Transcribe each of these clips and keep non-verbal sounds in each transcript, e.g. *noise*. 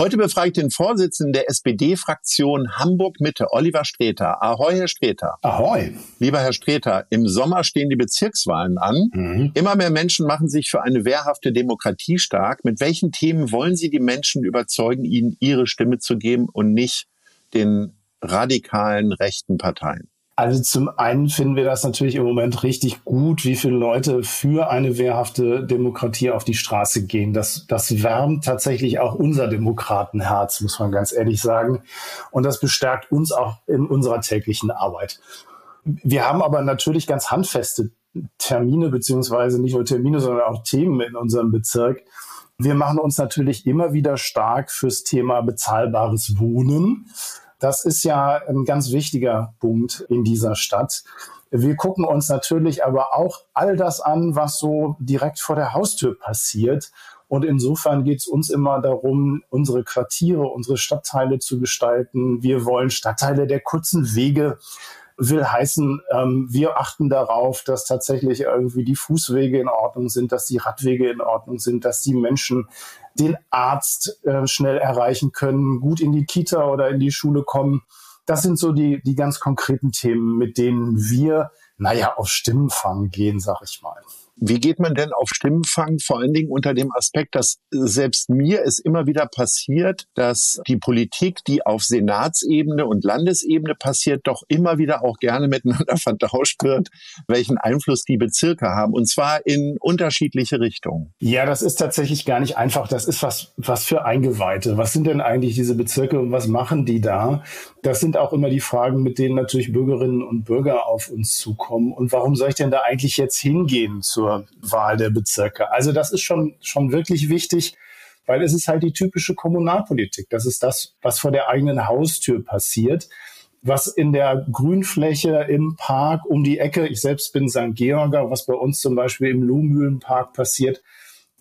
Heute befrage ich den Vorsitzenden der SPD-Fraktion Hamburg-Mitte, Oliver Streter. Ahoi, Herr Streter. Ahoi. Lieber Herr Streter, im Sommer stehen die Bezirkswahlen an. Mhm. Immer mehr Menschen machen sich für eine wehrhafte Demokratie stark. Mit welchen Themen wollen Sie die Menschen überzeugen, ihnen ihre Stimme zu geben und nicht den radikalen rechten Parteien? Also zum einen finden wir das natürlich im Moment richtig gut, wie viele Leute für eine wehrhafte Demokratie auf die Straße gehen. Das, das wärmt tatsächlich auch unser Demokratenherz, muss man ganz ehrlich sagen. Und das bestärkt uns auch in unserer täglichen Arbeit. Wir haben aber natürlich ganz handfeste Termine, beziehungsweise nicht nur Termine, sondern auch Themen in unserem Bezirk. Wir machen uns natürlich immer wieder stark fürs Thema bezahlbares Wohnen. Das ist ja ein ganz wichtiger Punkt in dieser Stadt. Wir gucken uns natürlich aber auch all das an, was so direkt vor der Haustür passiert. Und insofern geht es uns immer darum, unsere Quartiere, unsere Stadtteile zu gestalten. Wir wollen Stadtteile der kurzen Wege will heißen, ähm, wir achten darauf, dass tatsächlich irgendwie die Fußwege in Ordnung sind, dass die Radwege in Ordnung sind, dass die Menschen den Arzt äh, schnell erreichen können, gut in die Kita oder in die Schule kommen. Das sind so die, die ganz konkreten Themen, mit denen wir, naja, auf Stimmenfang gehen, sag ich mal. Wie geht man denn auf Stimmenfang? Vor allen Dingen unter dem Aspekt, dass selbst mir es immer wieder passiert, dass die Politik, die auf Senatsebene und Landesebene passiert, doch immer wieder auch gerne miteinander *laughs* vertauscht wird, welchen Einfluss die Bezirke haben. Und zwar in unterschiedliche Richtungen. Ja, das ist tatsächlich gar nicht einfach. Das ist was, was für Eingeweihte. Was sind denn eigentlich diese Bezirke und was machen die da? Das sind auch immer die Fragen, mit denen natürlich Bürgerinnen und Bürger auf uns zukommen. Und warum soll ich denn da eigentlich jetzt hingehen zur zur Wahl der Bezirke. Also das ist schon, schon wirklich wichtig, weil es ist halt die typische Kommunalpolitik. Das ist das, was vor der eigenen Haustür passiert was in der Grünfläche im Park um die Ecke, ich selbst bin St. Georger, was bei uns zum Beispiel im Lohmühlenpark passiert,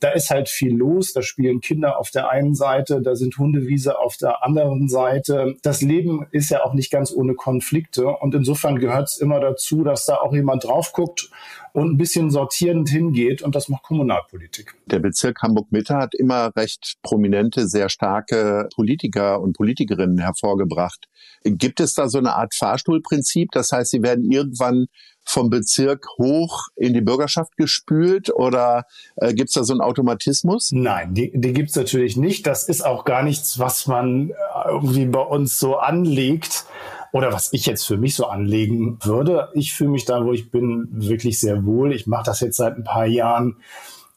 da ist halt viel los. Da spielen Kinder auf der einen Seite, da sind Hundewiese auf der anderen Seite. Das Leben ist ja auch nicht ganz ohne Konflikte. Und insofern gehört es immer dazu, dass da auch jemand drauf guckt und ein bisschen sortierend hingeht. Und das macht Kommunalpolitik. Der Bezirk Hamburg-Mitte hat immer recht prominente, sehr starke Politiker und Politikerinnen hervorgebracht. Gibt es da so eine Art Fahrstuhlprinzip? Das heißt, sie werden irgendwann vom Bezirk hoch in die Bürgerschaft gespült oder äh, gibt es da so einen Automatismus? Nein, die, die gibt es natürlich nicht. Das ist auch gar nichts, was man äh, irgendwie bei uns so anlegt oder was ich jetzt für mich so anlegen würde. Ich fühle mich da, wo ich bin, wirklich sehr wohl. Ich mache das jetzt seit ein paar Jahren.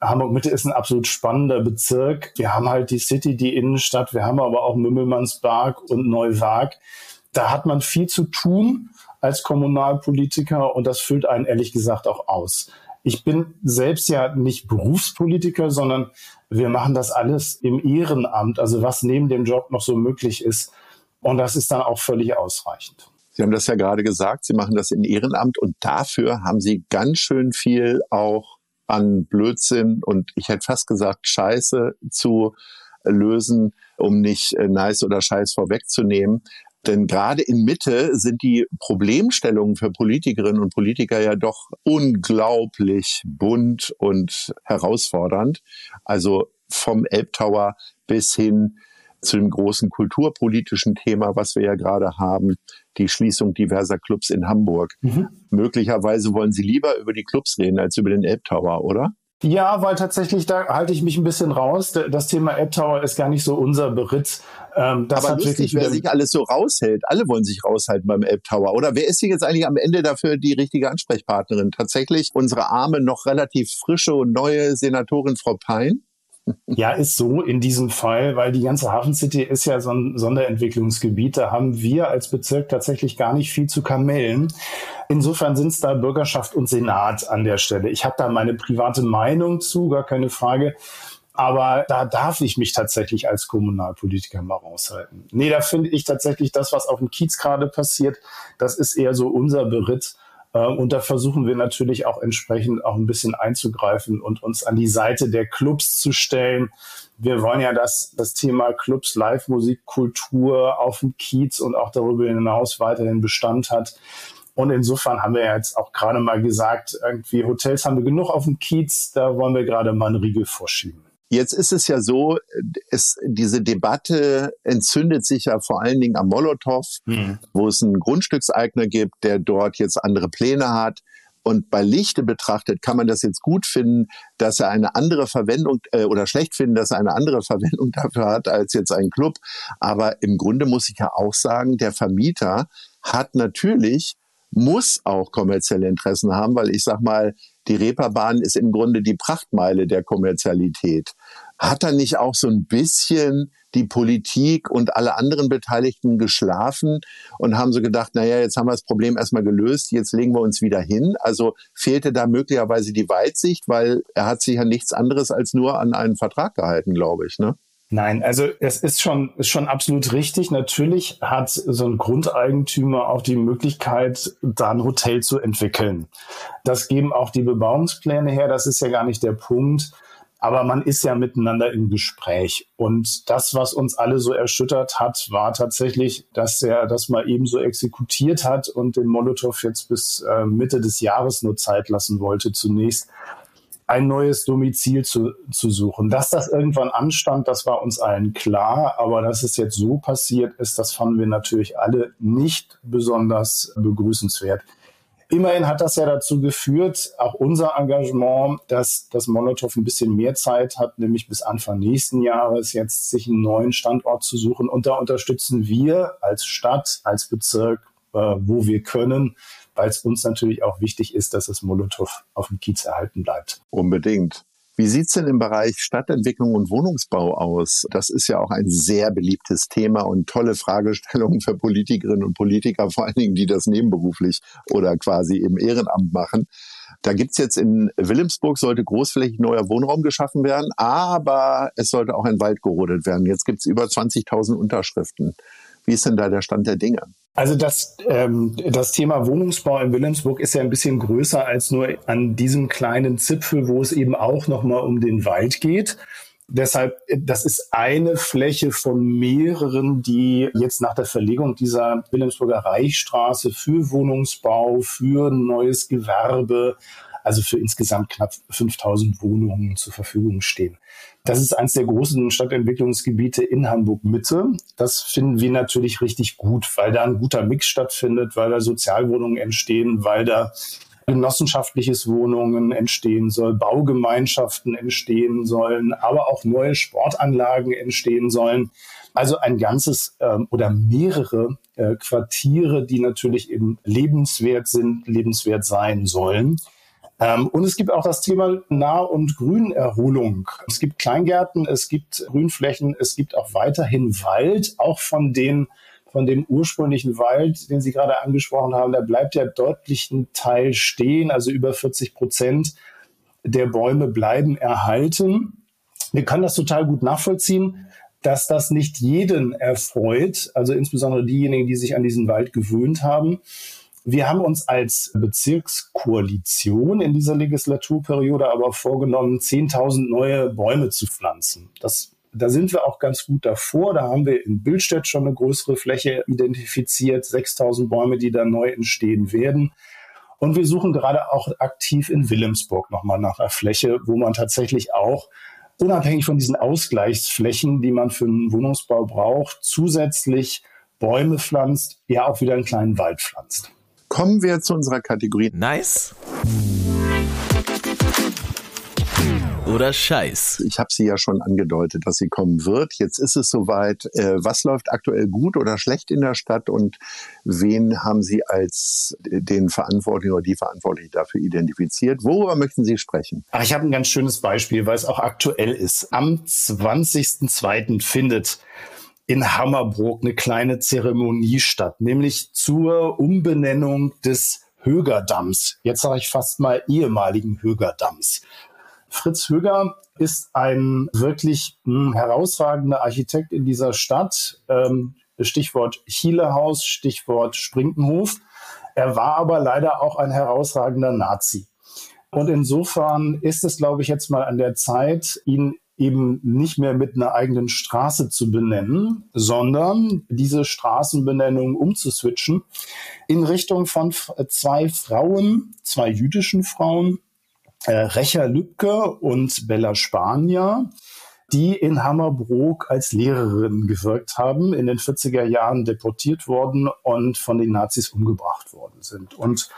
Hamburg Mitte ist ein absolut spannender Bezirk. Wir haben halt die City, die Innenstadt, wir haben aber auch Mümmelmannspark und Neuwag. Da hat man viel zu tun als Kommunalpolitiker und das füllt einen ehrlich gesagt auch aus. Ich bin selbst ja nicht Berufspolitiker, sondern wir machen das alles im Ehrenamt, also was neben dem Job noch so möglich ist. Und das ist dann auch völlig ausreichend. Sie haben das ja gerade gesagt, Sie machen das in Ehrenamt und dafür haben Sie ganz schön viel auch an Blödsinn und ich hätte fast gesagt Scheiße zu lösen, um nicht äh, nice oder Scheiß vorwegzunehmen. Denn gerade in Mitte sind die Problemstellungen für Politikerinnen und Politiker ja doch unglaublich bunt und herausfordernd. Also vom Elbtower bis hin zu dem großen kulturpolitischen Thema, was wir ja gerade haben, die Schließung diverser Clubs in Hamburg. Mhm. Möglicherweise wollen Sie lieber über die Clubs reden als über den Elbtower, oder? Ja, weil tatsächlich da halte ich mich ein bisschen raus. Das Thema App Tower ist gar nicht so unser Beritt. Ähm, das Aber lustig, wer sich alles so raushält. Alle wollen sich raushalten beim App Tower. Oder wer ist hier jetzt eigentlich am Ende dafür die richtige Ansprechpartnerin? Tatsächlich unsere arme, noch relativ frische und neue Senatorin Frau Pein? Ja, ist so in diesem Fall, weil die ganze Hafen City ist ja so ein Sonderentwicklungsgebiet. Da haben wir als Bezirk tatsächlich gar nicht viel zu kamellen. Insofern sind es da Bürgerschaft und Senat an der Stelle. Ich habe da meine private Meinung zu, gar keine Frage. Aber da darf ich mich tatsächlich als Kommunalpolitiker mal raushalten. Nee, da finde ich tatsächlich das, was auf dem Kiez gerade passiert, das ist eher so unser Beritt und da versuchen wir natürlich auch entsprechend auch ein bisschen einzugreifen und uns an die Seite der Clubs zu stellen. Wir wollen ja, dass das Thema Clubs, Live-Musik, Kultur auf dem Kiez und auch darüber hinaus weiterhin Bestand hat. Und insofern haben wir jetzt auch gerade mal gesagt, irgendwie Hotels haben wir genug auf dem Kiez, da wollen wir gerade mal einen Riegel vorschieben. Jetzt ist es ja so, es, diese Debatte entzündet sich ja vor allen Dingen am Molotow, mhm. wo es einen Grundstückseigner gibt, der dort jetzt andere Pläne hat. Und bei Lichte betrachtet kann man das jetzt gut finden, dass er eine andere Verwendung äh, oder schlecht finden, dass er eine andere *laughs* Verwendung dafür hat als jetzt ein Club. Aber im Grunde muss ich ja auch sagen, der Vermieter hat natürlich muss auch kommerzielle Interessen haben, weil ich sag mal, die Reeperbahn ist im Grunde die Prachtmeile der Kommerzialität. Hat da nicht auch so ein bisschen die Politik und alle anderen Beteiligten geschlafen und haben so gedacht, naja, jetzt haben wir das Problem erstmal gelöst, jetzt legen wir uns wieder hin. Also fehlte da möglicherweise die Weitsicht, weil er hat sich ja nichts anderes als nur an einen Vertrag gehalten, glaube ich. Ne? Nein, also es ist schon, ist schon absolut richtig. Natürlich hat so ein Grundeigentümer auch die Möglichkeit, da ein Hotel zu entwickeln. Das geben auch die Bebauungspläne her. Das ist ja gar nicht der Punkt. Aber man ist ja miteinander im Gespräch. Und das, was uns alle so erschüttert hat, war tatsächlich, dass er das mal eben so exekutiert hat und den Molotow jetzt bis äh, Mitte des Jahres nur Zeit lassen wollte zunächst ein neues Domizil zu, zu suchen. Dass das irgendwann anstand, das war uns allen klar, aber dass es jetzt so passiert ist, das fanden wir natürlich alle nicht besonders begrüßenswert. Immerhin hat das ja dazu geführt, auch unser Engagement, dass das Molotow ein bisschen mehr Zeit hat, nämlich bis Anfang nächsten Jahres jetzt sich einen neuen Standort zu suchen. Und da unterstützen wir als Stadt, als Bezirk, äh, wo wir können, weil es uns natürlich auch wichtig ist, dass das Molotow auf dem Kiez erhalten bleibt. Unbedingt. Wie sieht's denn im Bereich Stadtentwicklung und Wohnungsbau aus? Das ist ja auch ein sehr beliebtes Thema und tolle Fragestellungen für Politikerinnen und Politiker, vor allen Dingen, die das nebenberuflich oder quasi im Ehrenamt machen. Da gibt's jetzt in Wilhelmsburg, sollte großflächig neuer Wohnraum geschaffen werden, aber es sollte auch ein Wald gerodet werden. Jetzt gibt's über 20.000 Unterschriften. Wie ist denn da der Stand der Dinge? Also das, ähm, das Thema Wohnungsbau in Wilhelmsburg ist ja ein bisschen größer als nur an diesem kleinen Zipfel, wo es eben auch nochmal um den Wald geht. Deshalb, das ist eine Fläche von mehreren, die jetzt nach der Verlegung dieser Wilhelmsburger Reichstraße für Wohnungsbau, für neues Gewerbe, also für insgesamt knapp 5000 Wohnungen zur Verfügung stehen. Das ist eines der großen Stadtentwicklungsgebiete in Hamburg Mitte. Das finden wir natürlich richtig gut, weil da ein guter Mix stattfindet, weil da Sozialwohnungen entstehen, weil da genossenschaftliches Wohnungen entstehen soll, Baugemeinschaften entstehen sollen, aber auch neue Sportanlagen entstehen sollen. Also ein ganzes ähm, oder mehrere äh, Quartiere, die natürlich eben lebenswert sind, lebenswert sein sollen. Ähm, und es gibt auch das Thema Nah- und Grünerholung. Es gibt Kleingärten, es gibt Grünflächen, es gibt auch weiterhin Wald, auch von den von dem ursprünglichen Wald, den Sie gerade angesprochen haben, da bleibt ja deutlich ein Teil stehen, also über 40 Prozent der Bäume bleiben erhalten. Wir können das total gut nachvollziehen, dass das nicht jeden erfreut, also insbesondere diejenigen, die sich an diesen Wald gewöhnt haben. Wir haben uns als Bezirkskoalition in dieser Legislaturperiode aber vorgenommen, 10.000 neue Bäume zu pflanzen. Das da sind wir auch ganz gut davor. Da haben wir in Bildstedt schon eine größere Fläche identifiziert, 6000 Bäume, die da neu entstehen werden. Und wir suchen gerade auch aktiv in Wilhelmsburg nochmal nach einer Fläche, wo man tatsächlich auch unabhängig von diesen Ausgleichsflächen, die man für einen Wohnungsbau braucht, zusätzlich Bäume pflanzt, ja auch wieder einen kleinen Wald pflanzt. Kommen wir zu unserer Kategorie. Nice oder Scheiß. Ich habe sie ja schon angedeutet, dass sie kommen wird. Jetzt ist es soweit. Äh, was läuft aktuell gut oder schlecht in der Stadt und wen haben Sie als den Verantwortlichen oder die Verantwortliche dafür identifiziert? Worüber möchten Sie sprechen? Ach, ich habe ein ganz schönes Beispiel, weil es auch aktuell ist. Am 20.02. findet in Hammerbrook eine kleine Zeremonie statt, nämlich zur Umbenennung des Högerdamms. Jetzt sage ich fast mal ehemaligen Högerdamms. Fritz Höger ist ein wirklich mh, hm, herausragender Architekt in dieser Stadt. Ähm, Stichwort Chilehaus, Stichwort Sprinkenhof. Er war aber leider auch ein herausragender Nazi. Und insofern ist es, glaube ich, jetzt mal an der Zeit, ihn eben nicht mehr mit einer eigenen Straße zu benennen, sondern diese Straßenbenennung umzuswitchen in Richtung von zwei Frauen, zwei jüdischen Frauen, äh, Recha Lübke und Bella Spanier, die in Hammerbrook als Lehrerin gewirkt haben, in den 40er Jahren deportiert worden und von den Nazis umgebracht worden sind. Und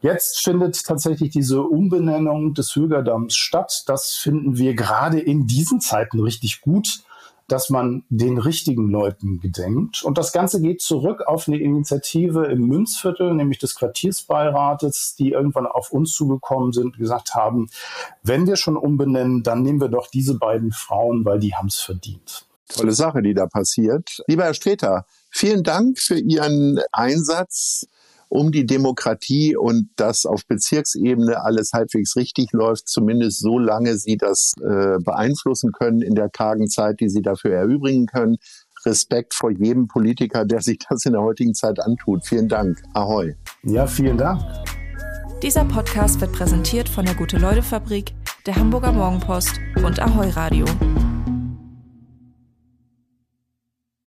Jetzt findet tatsächlich diese Umbenennung des Högerdamms statt. Das finden wir gerade in diesen Zeiten richtig gut, dass man den richtigen Leuten gedenkt. Und das Ganze geht zurück auf eine Initiative im Münzviertel, nämlich des Quartiersbeirates, die irgendwann auf uns zugekommen sind und gesagt haben, wenn wir schon umbenennen, dann nehmen wir doch diese beiden Frauen, weil die haben es verdient. Tolle Sache, die da passiert. Lieber Herr Streter, vielen Dank für Ihren Einsatz um die Demokratie und dass auf Bezirksebene alles halbwegs richtig läuft, zumindest so lange Sie das äh, beeinflussen können in der kargen Zeit, die Sie dafür erübrigen können. Respekt vor jedem Politiker, der sich das in der heutigen Zeit antut. Vielen Dank. Ahoi. Ja, vielen Dank. Dieser Podcast wird präsentiert von der Gute-Leute-Fabrik, der Hamburger Morgenpost und Ahoi Radio.